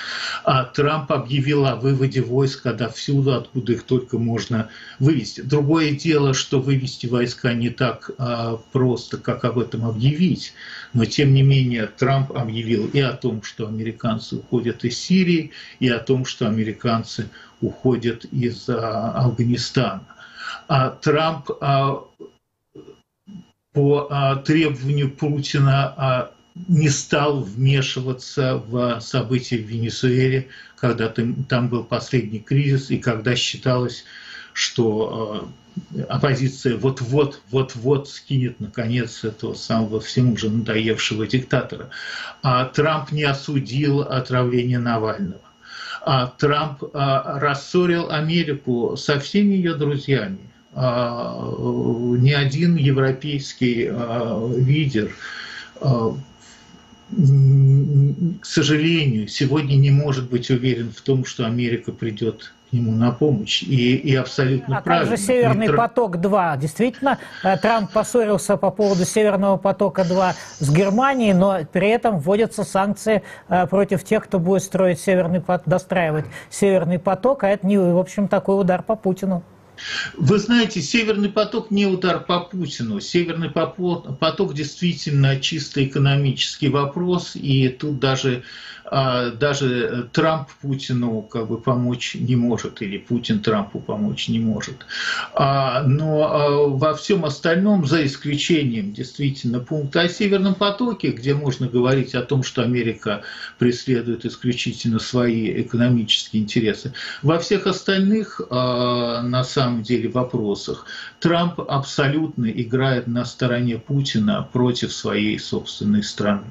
А Трамп объявил о выводе войск отовсюду, откуда их только можно вывести. Другое дело, что вывести войска не так а, просто, как об этом объявить. Но, тем не менее, Трамп объявил и о том, что американцы уходят из Сирии, и о том, что американцы уходят из а, Афганистана. А Трамп а, по а, требованию Путина а, не стал вмешиваться в события в Венесуэле, когда там был последний кризис и когда считалось, что а, оппозиция вот-вот, вот-вот скинет, наконец, этого самого всему уже надоевшего диктатора. А Трамп не осудил отравление Навального. А Трамп а, рассорил Америку со всеми ее друзьями – ни один европейский а, лидер а, к сожалению, сегодня не может быть уверен в том, что Америка придет к нему на помощь. И, и абсолютно а правильно. как же «Северный Трамп... поток-2»? Действительно, э, Трамп поссорился по поводу «Северного потока-2» с Германией, но при этом вводятся санкции э, против тех, кто будет строить «Северный поток», достраивать «Северный поток», а это, не, в общем, такой удар по Путину. Вы знаете, Северный поток не удар по Путину. Северный поток действительно чисто экономический вопрос, и тут даже даже Трамп Путину как бы помочь не может, или Путин Трампу помочь не может. А, но а, во всем остальном, за исключением действительно пункта о Северном потоке, где можно говорить о том, что Америка преследует исключительно свои экономические интересы, во всех остальных, на самом деле, вопросах Трамп абсолютно играет на стороне Путина против своей собственной страны.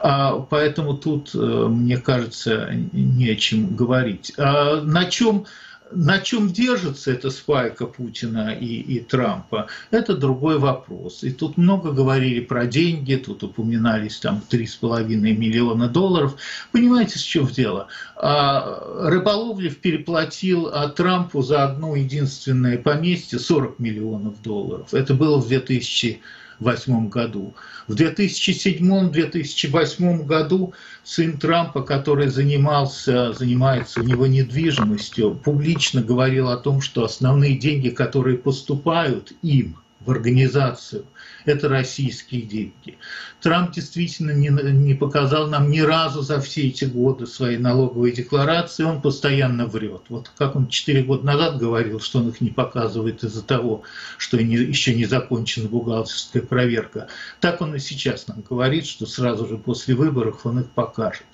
Поэтому тут э, мне кажется, не о чем говорить. А на чем на чем держится эта спайка Путина и, и Трампа, это другой вопрос. И тут много говорили про деньги, тут упоминались там 3,5 миллиона долларов. Понимаете, с чем дело? А, Рыболовлев переплатил а, Трампу за одно единственное поместье 40 миллионов долларов. Это было в 2000 2008 году. В 2007-2008 году сын Трампа, который занимался, занимается у него недвижимостью, публично говорил о том, что основные деньги, которые поступают им в организацию, это российские деньги. Трамп действительно не, не показал нам ни разу за все эти годы своей налоговой декларации, он постоянно врет. Вот как он 4 года назад говорил, что он их не показывает из-за того, что не, еще не закончена бухгалтерская проверка, так он и сейчас нам говорит, что сразу же после выборов он их покажет.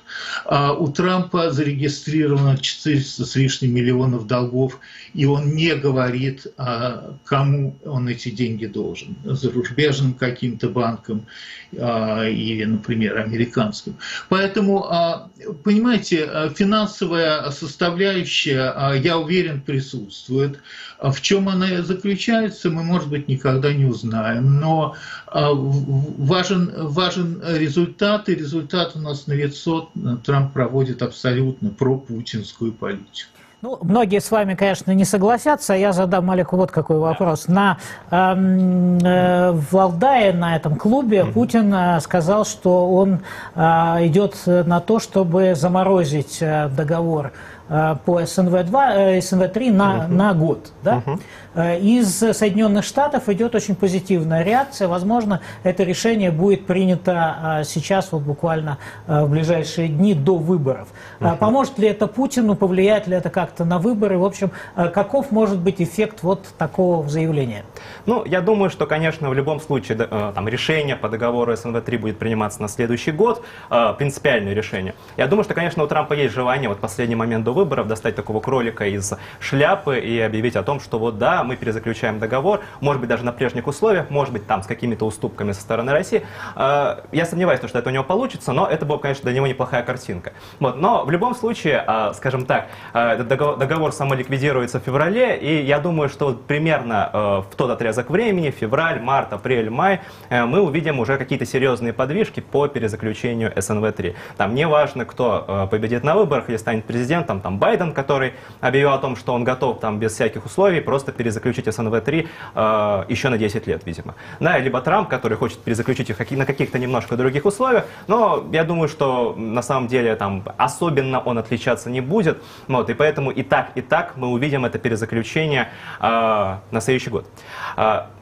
А у Трампа зарегистрировано 400 с лишним миллионов долгов, и он не говорит, а, кому он эти деньги должен. Зарубежным каким-то банкам а, или, например, американским. Поэтому, понимаете, финансовая составляющая, я уверен, присутствует. В чем она заключается, мы, может быть, никогда не узнаем. Но важен, важен результат, и результат у нас на лицо. Трамп проводит абсолютно пропутинскую политику. Ну, многие с вами, конечно, не согласятся. Я задам Олегу вот какой вопрос. На эм, э, Валдае, на этом клубе, Путин э, сказал, что он э, идет на то, чтобы заморозить э, договор Э, по СНВ-2, СНВ-3 на, uh-huh. на год. Да? Uh-huh. Из Соединенных Штатов идет очень позитивная реакция. Возможно, это решение будет принято сейчас, вот буквально в ближайшие дни до выборов. Uh-huh. Поможет ли это Путину, повлияет ли это как-то на выборы? В общем, каков может быть эффект вот такого заявления? Ну, я думаю, что, конечно, в любом случае там, решение по договору СНВ-3 будет приниматься на следующий год, принципиальное решение. Я думаю, что, конечно, у Трампа есть желание вот последний момент до выборов достать такого кролика из шляпы и объявить о том, что вот да, мы перезаключаем договор, может быть, даже на прежних условиях, может быть, там с какими-то уступками со стороны России. А, я сомневаюсь, что это у него получится, но это была, конечно, для него неплохая картинка. Вот. Но в любом случае, а, скажем так, этот договор самоликвидируется в феврале, и я думаю, что примерно в тот отрезок времени, февраль, март, апрель, май, э, мы увидим уже какие-то серьезные подвижки по перезаключению СНВ-3. Там не важно, кто э, победит на выборах или станет президентом, там Байден, который объявил о том, что он готов там без всяких условий просто перезаключить СНВ-3 э, еще на 10 лет, видимо. Да, либо Трамп, который хочет перезаключить их на каких-то немножко других условиях, но я думаю, что на самом деле там особенно он отличаться не будет, вот, и поэтому и так, и так мы увидим это перезаключение э, на следующий год.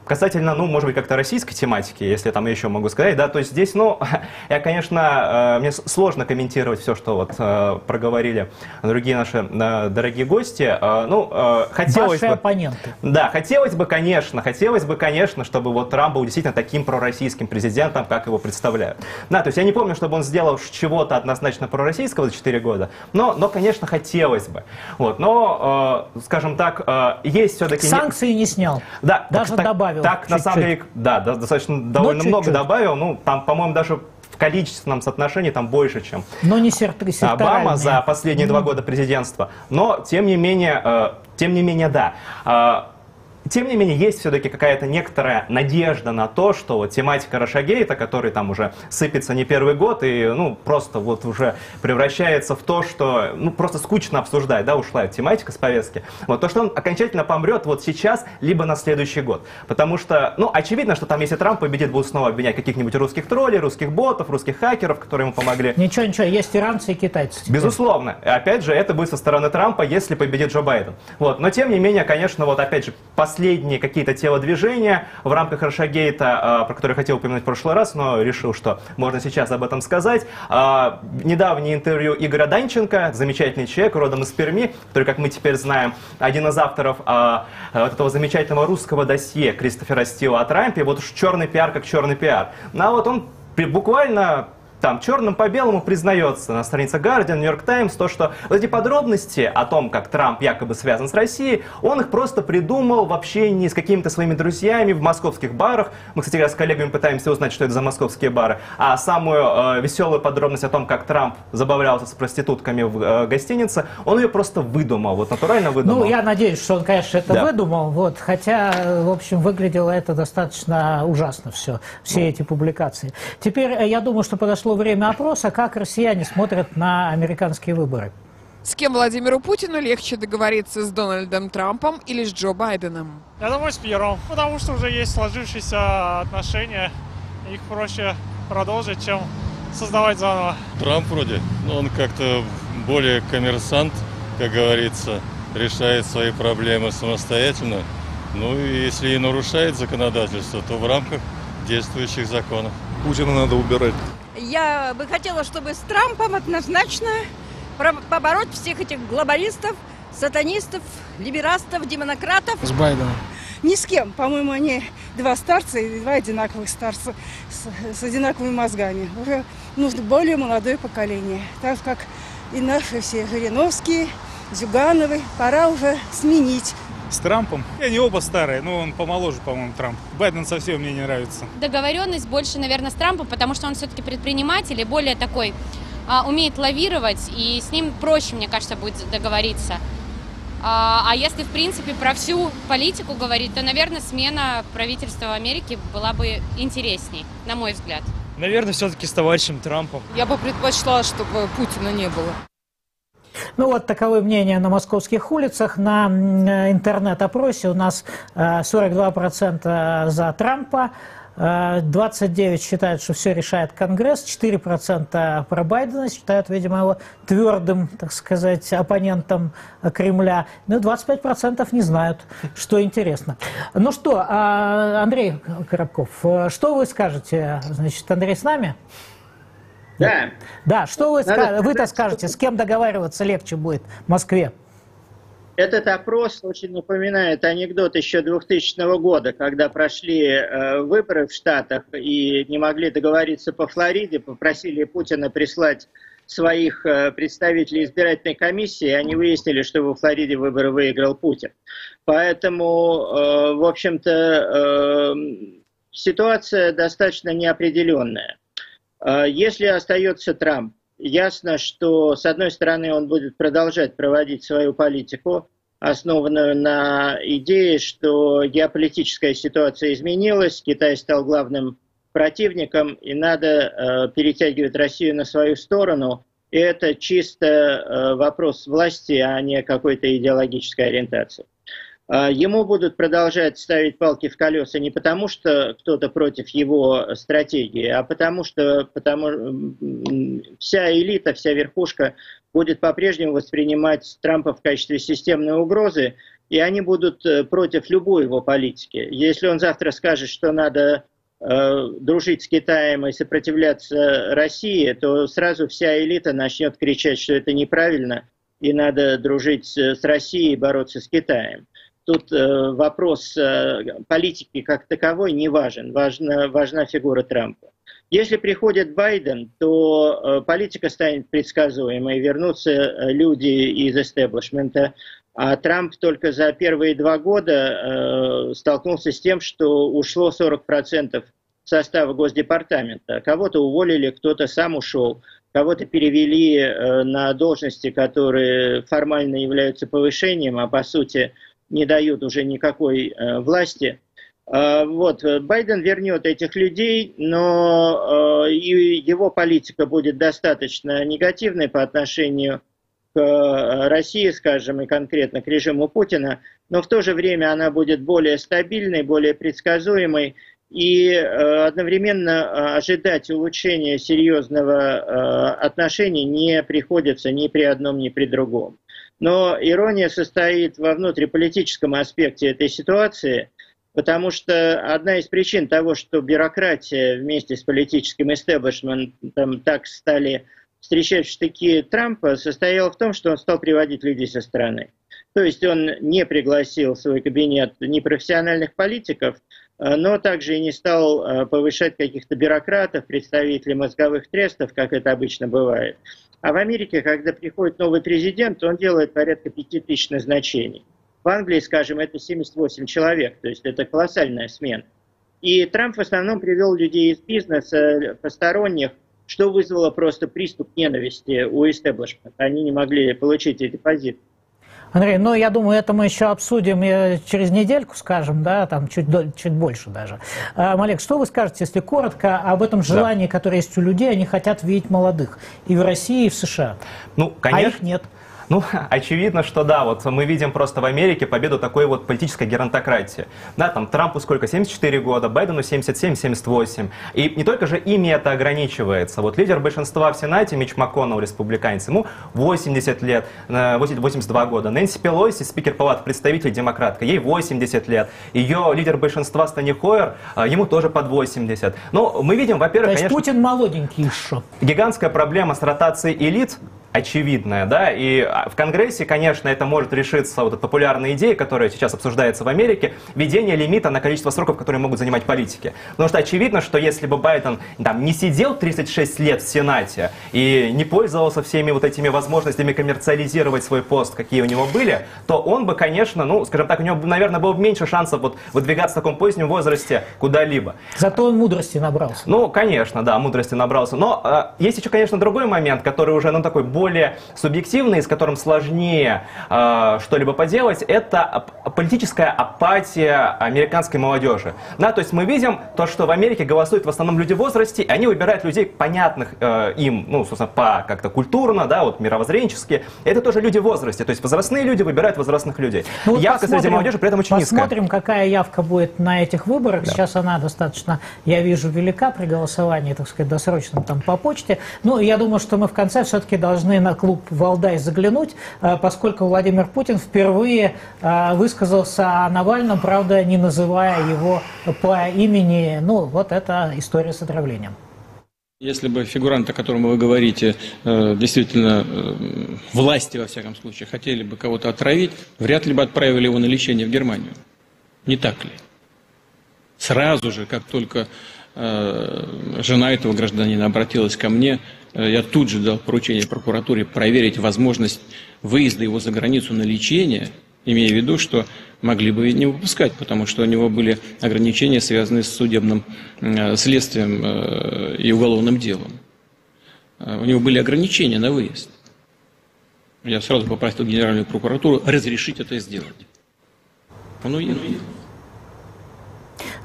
Касательно, ну, может быть, как-то российской тематики, если там еще могу сказать, да, то есть здесь, ну, <laughs> я, конечно, э, мне сложно комментировать все, что вот э, проговорили другие наши э, дорогие гости. Ну, хотелось Ваши бы... оппоненты. Да, хотелось бы, конечно, хотелось бы, конечно, чтобы вот Трамп был действительно таким пророссийским президентом, как его представляют. Да, то есть я не помню, чтобы он сделал чего-то однозначно пророссийского за 4 года, но, но конечно, хотелось бы. Вот, но, скажем так, есть все-таки... Санкции не снял. Да. Даже так, добавил добавил. Так, чуть-чуть. на самом деле, да, достаточно довольно ну, много добавил. Ну, там, по-моему, даже в количественном соотношении там больше, чем Но не Обама за последние mm. два года президентства. Но, тем не менее, э, тем не менее, да. Э, тем не менее, есть все-таки какая-то некоторая надежда на то, что вот тематика Рашагейта, который там уже сыпется не первый год и ну, просто вот уже превращается в то, что ну, просто скучно обсуждать, да, ушла эта тематика с повестки. Вот, то, что он окончательно помрет вот сейчас, либо на следующий год. Потому что, ну, очевидно, что там, если Трамп победит, будут снова обвинять каких-нибудь русских троллей, русских ботов, русских хакеров, которые ему помогли. Ничего, ничего, есть иранцы и китайцы. Теперь. Безусловно. Опять же, это будет со стороны Трампа, если победит Джо Байден. Вот. Но, тем не менее, конечно, вот опять же, последний последние какие-то телодвижения в рамках Рашагейта, а, про которые хотел упомянуть в прошлый раз, но решил, что можно сейчас об этом сказать. А, недавнее интервью Игоря Данченко, замечательный человек, родом из Перми, который, как мы теперь знаем, один из авторов а, этого замечательного русского досье Кристофера Стила о Трампе. Вот уж черный пиар как черный пиар. Ну а вот он буквально там черным по белому признается на странице Guardian, New York Times, то, что вот эти подробности о том, как Трамп якобы связан с Россией, он их просто придумал в общении с какими-то своими друзьями в московских барах. Мы, кстати, с коллегами пытаемся узнать, что это за московские бары. А самую э, веселую подробность о том, как Трамп забавлялся с проститутками в э, гостинице, он ее просто выдумал, вот натурально выдумал. Ну, я надеюсь, что он, конечно, это да. выдумал, вот, хотя, в общем, выглядело это достаточно ужасно все, все ну. эти публикации. Теперь, э, я думаю, что подошло прошло время опроса, как россияне смотрят на американские выборы. С кем Владимиру Путину легче договориться с Дональдом Трампом или с Джо Байденом? Я думаю, с первым, потому что уже есть сложившиеся отношения, их проще продолжить, чем создавать заново. Трамп вроде, но он как-то более коммерсант, как говорится, решает свои проблемы самостоятельно. Ну и если и нарушает законодательство, то в рамках действующих законов. Путина надо убирать. Я бы хотела, чтобы с Трампом однозначно побороть всех этих глобалистов, сатанистов, либерастов, демонократов. С Байденом. Ни с кем. По-моему, они два старца и два одинаковых старца с, с одинаковыми мозгами. Уже нужно более молодое поколение. Так как и наши все Жириновские, Зюгановы, пора уже сменить с Трампом. И они оба старые, но он помоложе, по-моему, Трамп. Байден совсем мне не нравится. Договоренность больше, наверное, с Трампом, потому что он все-таки предприниматель и более такой а, умеет лавировать, и с ним проще, мне кажется, будет договориться. А, а если, в принципе, про всю политику говорить, то, наверное, смена правительства в Америке была бы интересней, на мой взгляд. Наверное, все-таки с товарищем Трампом. Я бы предпочла, чтобы Путина не было. Ну вот таковы мнения на московских улицах. На интернет-опросе у нас 42% э, за Трампа, 29 считают, что все решает Конгресс, 4% про Байдена считают, видимо, его твердым, так сказать, оппонентом Кремля. Ну, 25% не знают, что интересно. Ну что, а, Андрей Коробков, что вы скажете? Значит, Андрей с нами? Да. Да, что вы, вы-то скажете, с кем договариваться легче будет в Москве? Этот опрос очень напоминает анекдот еще 2000 года, когда прошли э, выборы в Штатах и не могли договориться по Флориде, попросили Путина прислать своих э, представителей избирательной комиссии, и они выяснили, что во Флориде выборы выиграл Путин. Поэтому, э, в общем-то, э, ситуация достаточно неопределенная. Э, если остается Трамп, Ясно, что, с одной стороны, он будет продолжать проводить свою политику, основанную на идее, что геополитическая ситуация изменилась, Китай стал главным противником, и надо э, перетягивать Россию на свою сторону. И это чисто э, вопрос власти, а не какой-то идеологической ориентации. А, ему будут продолжать ставить палки в колеса не потому, что кто-то против его стратегии, а потому что потому, вся элита, вся верхушка будет по-прежнему воспринимать Трампа в качестве системной угрозы, и они будут э, против любой его политики. Если он завтра скажет, что надо э, дружить с Китаем и сопротивляться России, то сразу вся элита начнет кричать, что это неправильно, и надо дружить с Россией и бороться с Китаем тут э, вопрос э, политики как таковой не важен, важна, важна фигура Трампа. Если приходит Байден, то э, политика станет предсказуемой, вернутся люди из истеблишмента, а Трамп только за первые два года э, столкнулся с тем, что ушло 40% состава Госдепартамента. Кого-то уволили, кто-то сам ушел, кого-то перевели э, на должности, которые формально являются повышением, а по сути не дают уже никакой э, власти. Э, вот, Байден вернет этих людей, но э, и его политика будет достаточно негативной по отношению к э, России, скажем, и конкретно к режиму Путина, но в то же время она будет более стабильной, более предсказуемой, и э, одновременно э, ожидать улучшения серьезного э, отношения не приходится ни при одном, ни при другом. Но ирония состоит во внутриполитическом аспекте этой ситуации, потому что одна из причин того, что бюрократия вместе с политическим истеблишментом так стали встречать штыки Трампа, состояла в том, что он стал приводить людей со стороны. То есть он не пригласил в свой кабинет непрофессиональных политиков, но также и не стал э, повышать каких-то бюрократов, представителей мозговых трестов, как это обычно бывает. А в Америке, когда приходит новый президент, он делает порядка 5000 назначений. В Англии, скажем, это 78 человек, то есть это колоссальная смена. И Трамп в основном привел людей из бизнеса, посторонних, что вызвало просто приступ ненависти у истеблишмента. Они не могли получить эти позиции. Андрей, ну, я думаю, это мы еще обсудим через недельку, скажем, да, там чуть, чуть больше даже. А, Малек, что вы скажете, если коротко, об этом желании, да. которое есть у людей, они хотят видеть молодых и в России, и в США? Ну, конечно. А их нет. Ну, <laughs> очевидно, что да, вот мы видим просто в Америке победу такой вот политической геронтократии. Да, там Трампу сколько, 74 года, Байдену 77-78. И не только же ими это ограничивается. Вот лидер большинства в Сенате, Мич МакКоннелл, республиканец, ему 80 лет, 82 э, года. Нэнси Пелоси, спикер палаты представителей, демократка, ей 80 лет. Ее лидер большинства Стани Хойер, э, ему тоже под 80. Но мы видим, во-первых, конечно... Путин молоденький еще. Гигантская проблема с ротацией элит очевидная, да, и в Конгрессе, конечно, это может решиться, вот эта популярная идея, которая сейчас обсуждается в Америке, введение лимита на количество сроков, которые могут занимать политики. Потому что очевидно, что если бы Байден там, не сидел 36 лет в Сенате и не пользовался всеми вот этими возможностями коммерциализировать свой пост, какие у него были, то он бы, конечно, ну, скажем так, у него, наверное, было бы меньше шансов вот выдвигаться в таком позднем возрасте куда-либо. Зато он мудрости набрался. Ну, конечно, да, мудрости набрался. Но э, есть еще, конечно, другой момент, который уже, ну, такой более субъективный, с которым сложнее э, что-либо поделать, это политическая апатия американской молодежи. Да, то есть мы видим то, что в Америке голосуют в основном люди в возрасте, и они выбирают людей, понятных э, им, ну, собственно, по как-то культурно, да, вот мировоззренчески. Это тоже люди в возрасте, то есть возрастные люди выбирают возрастных людей. Ну, вот Явка среди молодежи при этом очень посмотрим, низкая. Посмотрим, какая явка будет на этих выборах. Да. Сейчас она достаточно, я вижу, велика при голосовании, так сказать, досрочном там по почте. Ну, я думаю, что мы в конце все-таки должны на клуб Валдай заглянуть, э, поскольку Владимир Путин впервые э, высказался о Навальном, правда, не называя его по имени. Ну, вот это история с отравлением. Если бы фигурант, о котором вы говорите, э, действительно власти, во всяком случае, хотели бы кого-то отравить, вряд ли бы отправили его на лечение в Германию. Не так ли? Сразу же, как только жена этого гражданина обратилась ко мне, Э, я тут же дал поручение прокуратуре проверить возможность выезда его за границу на лечение, имея в виду, что могли бы не выпускать, потому что у него были ограничения, связанные с судебным э, следствием э, и уголовным делом. У него были ограничения на выезд. Я сразу попросил Генеральную прокуратуру разрешить это сделать. Он уехал.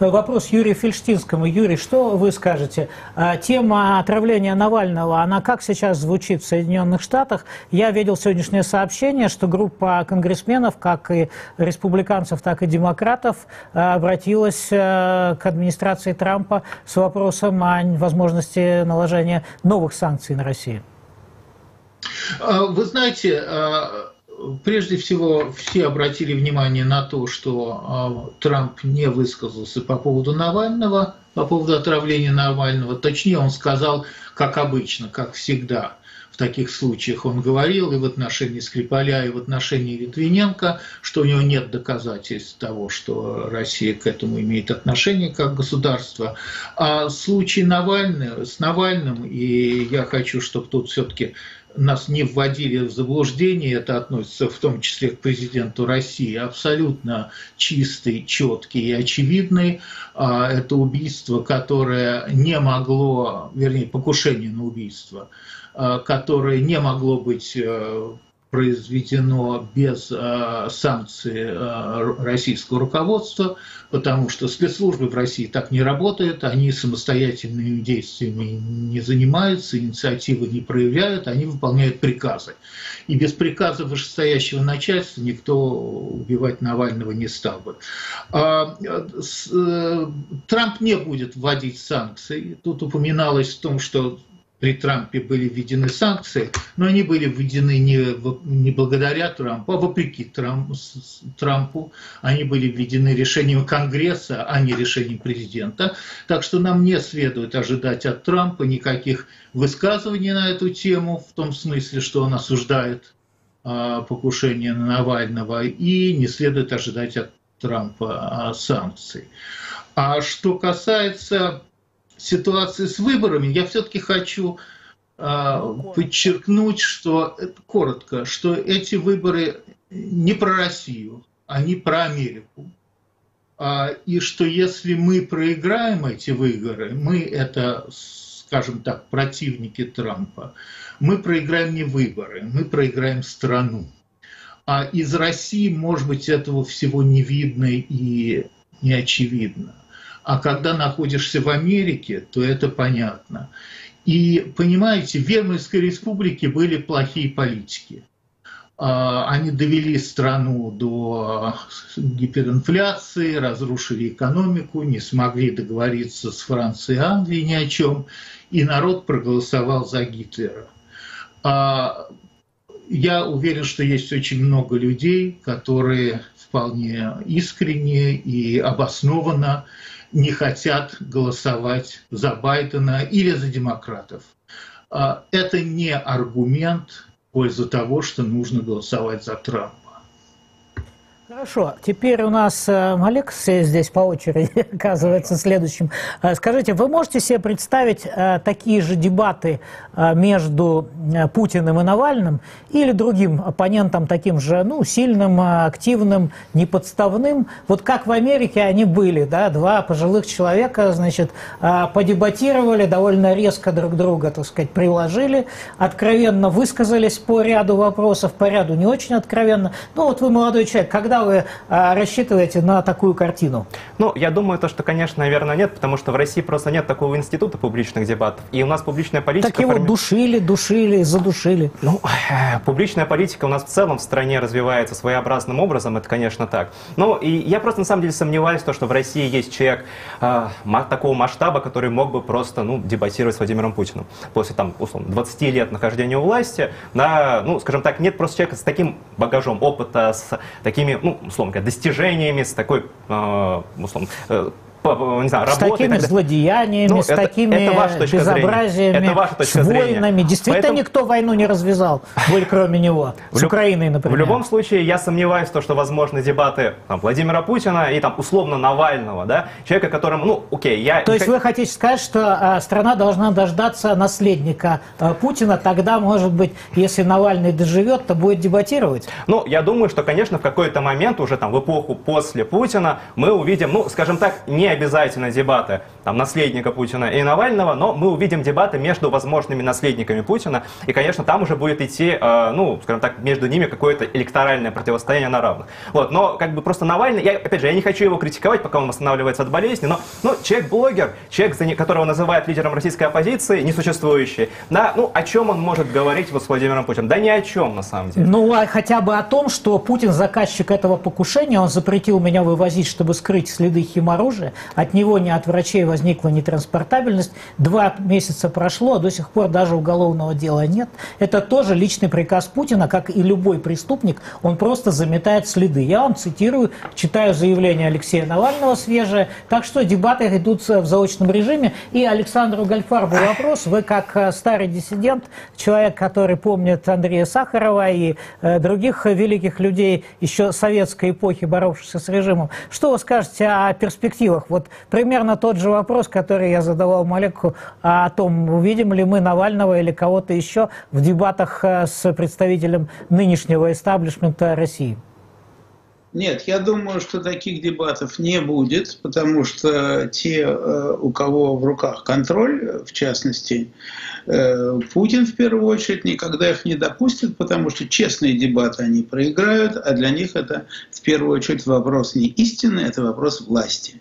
Вопрос Юрию Фельштинскому. Юрий, что вы скажете? А, тема отравления Навального, она как сейчас звучит в Соединенных Штатах? Я видел сегодняшнее сообщение, что группа конгрессменов, как и республиканцев, так и демократов, а, обратилась к администрации Трампа с вопросом о возможности наложения новых санкций на Россию. Вы знаете, Прежде всего, все обратили внимание на то, что э, Трамп не высказался по поводу Навального, по поводу отравления Навального. Точнее, он сказал, как обычно, как всегда в таких случаях. Он говорил и в отношении Скрипаля, и в отношении Литвиненко, что у него нет доказательств того, что Россия к этому имеет отношение как государство. А случай Навального, с Навальным, и я хочу, чтобы тут все-таки нас не вводили в заблуждение, это относится в том числе к президенту России, абсолютно чистый, четкий и очевидный. А, это убийство, которое не могло, вернее, покушение на убийство, а, которое не могло быть э, произведено без э, санкций э, российского руководства, потому что спецслужбы в России так не работают, они самостоятельными действиями не занимаются, инициативы не проявляют, они выполняют приказы. И без приказа вышестоящего начальства никто убивать Навального не стал бы. А, э, Трамп не будет вводить санкции. Тут упоминалось в том, что при Трампе были введены санкции, но они были введены не, не благодаря Трампу, а вопреки Трампу. Они были введены решением Конгресса, а не решением президента. Так что нам не следует ожидать от Трампа никаких высказываний на эту тему, в том смысле, что он осуждает а, покушение на Навального, и не следует ожидать от Трампа а, санкций. А что касается ситуации с выборами, я все-таки хочу э, подчеркнуть, что коротко, что эти выборы не про Россию, они про Америку. А, и что если мы проиграем эти выборы, мы это, скажем так, противники Трампа, мы проиграем не выборы, мы проиграем страну. А из России, может быть, этого всего не видно и не очевидно. А когда находишься в Америке, то это понятно. И понимаете, в Веймарской республике были плохие политики. А, они довели страну до гиперинфляции, разрушили экономику, не смогли договориться с Францией и Англией ни о чем, и народ проголосовал за Гитлера. А, я уверен, что есть очень много людей, которые вполне искренне и обоснованно не хотят голосовать за Байдена или за демократов. А, это не аргумент, пользу того, что нужно голосовать за Трампа. Хорошо, теперь у нас э, Олег здесь по очереди <laughs> оказывается следующим. Э, скажите, вы можете себе представить э, такие же дебаты между Путиным и Навальным или другим оппонентом, таким же ну, сильным, активным, неподставным? Вот как в Америке они были, да, два пожилых человека, значит, подебатировали, довольно резко друг друга, так сказать, приложили, откровенно высказались по ряду вопросов, по ряду не очень откровенно. Ну вот вы молодой человек, когда вы а, рассчитываете на такую картину? Ну, я думаю, то, что, конечно, наверное, нет, потому что в России просто нет такого института публичных дебатов. И у нас публичная политика... Так его форми... душили, душили, задушили. Ну, публичная политика у нас в целом в стране развивается своеобразным образом, это, конечно, так. Ну, и я просто, на самом деле, сомневаюсь, то, что в России есть человек э, такого масштаба, который мог бы просто, ну, дебатировать с Владимиром Путиным. После, там, условно, 20 лет нахождения у власти, на, ну, скажем так, нет просто человека с таким багажом опыта, с такими, ну, условно говоря, достижениями, с такой, э, условно, э, не знаю, работы. С такими злодеяниями, ну, с это, такими это ваша точка безобразиями, это ваша точка с войнами. Зрения. Действительно, Поэтому... никто войну не развязал, кроме него, <laughs> с люб... Украиной, например. В любом случае, я сомневаюсь, то, что возможны дебаты там, Владимира Путина и там, условно Навального, да, человека, которому, ну, окей, я... То есть вы хотите сказать, что э, страна должна дождаться наследника э, Путина, тогда, может быть, если Навальный доживет, то будет дебатировать? Ну, я думаю, что, конечно, в какой-то момент, уже там в эпоху после Путина, мы увидим, ну, скажем так, не обязательно дебаты там, наследника Путина и Навального, но мы увидим дебаты между возможными наследниками Путина, и, конечно, там уже будет идти, э, ну, скажем так, между ними какое-то электоральное противостояние на равных. Вот, но как бы просто Навальный, я, опять же, я не хочу его критиковать, пока он восстанавливается от болезни, но ну, человек-блогер, человек, которого называют лидером российской оппозиции, несуществующий, да, ну, о чем он может говорить вот с Владимиром Путиным? Да ни о чем, на самом деле. Ну, а хотя бы о том, что Путин заказчик этого покушения, он запретил меня вывозить, чтобы скрыть следы химоружия, от него не от врачей возникла нетранспортабельность. Два месяца прошло, а до сих пор даже уголовного дела нет. Это тоже личный приказ Путина, как и любой преступник, он просто заметает следы. Я вам цитирую, читаю заявление Алексея Навального свежее. Так что дебаты идут в заочном режиме. И Александру Гальфарбу вопрос. Вы как э, старый диссидент, человек, который помнит Андрея Сахарова и э, других великих людей еще советской эпохи, боровшихся с режимом, что вы скажете о перспективах? Вот вот примерно тот же вопрос, который я задавал Малеку о том, увидим ли мы Навального или кого-то еще в дебатах э, с представителем нынешнего эстаблишмента России. Нет, я думаю, что таких дебатов не будет, потому что те, э, у кого в руках контроль, в частности, Путин в первую очередь никогда их не допустит, потому что честные дебаты они проиграют, а для них это в первую очередь вопрос не истины, это вопрос власти.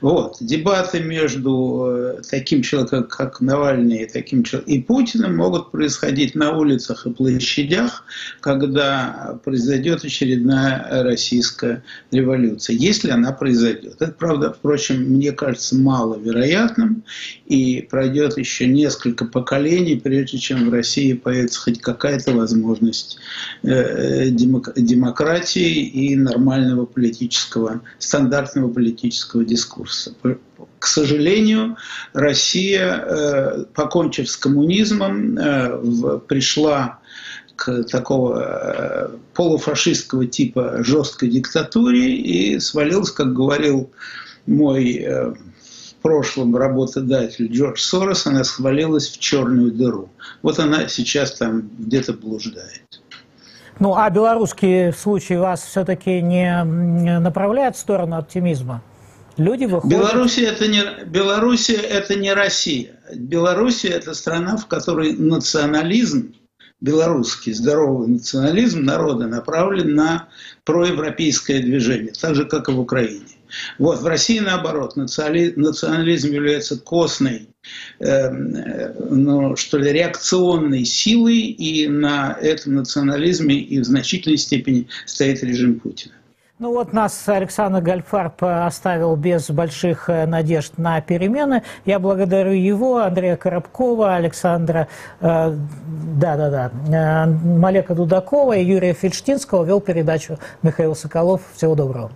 Вот. Дебаты между э, таким человеком, как Навальный, и, таким и Путиным могут происходить на улицах и площадях, когда произойдет очередная российская революция, если она произойдет. Это, правда, впрочем, мне кажется маловероятным, и пройдет еще несколько поколений, прежде чем в России появится хоть какая-то возможность э, демократии и нормального политического, стандартного политического дискурса. К сожалению, Россия, э, покончив с коммунизмом, э, пришла к такого э, полуфашистского типа жесткой диктатуре и свалилась, как говорил мой прошлом работодатель Джордж Сорос, она свалилась в черную дыру. Вот она сейчас там где-то блуждает. Ну, а белорусский случай вас все-таки не направляет в сторону оптимизма? Люди выходят... Белоруссия это не, Белоруссия это не Россия. Белоруссия это страна, в которой национализм, белорусский здоровый национализм народа направлен на проевропейское движение, так же, как и в Украине. Вот, в России наоборот, национализм является костной, э, ну, что ли, реакционной силой, и на этом национализме и в значительной степени стоит режим Путина. Ну вот нас Александр Гальфарб оставил без больших э, надежд на перемены. Я благодарю его, Андрея Коробкова, Александра, э, да-да-да, э, Малека Дудакова и Юрия Фельдштинского. Вел передачу Михаил Соколов. Всего доброго.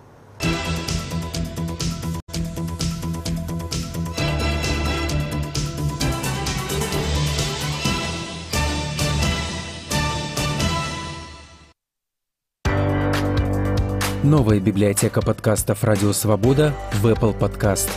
Новая библиотека подкастов «Радио Свобода» в Apple Podcast.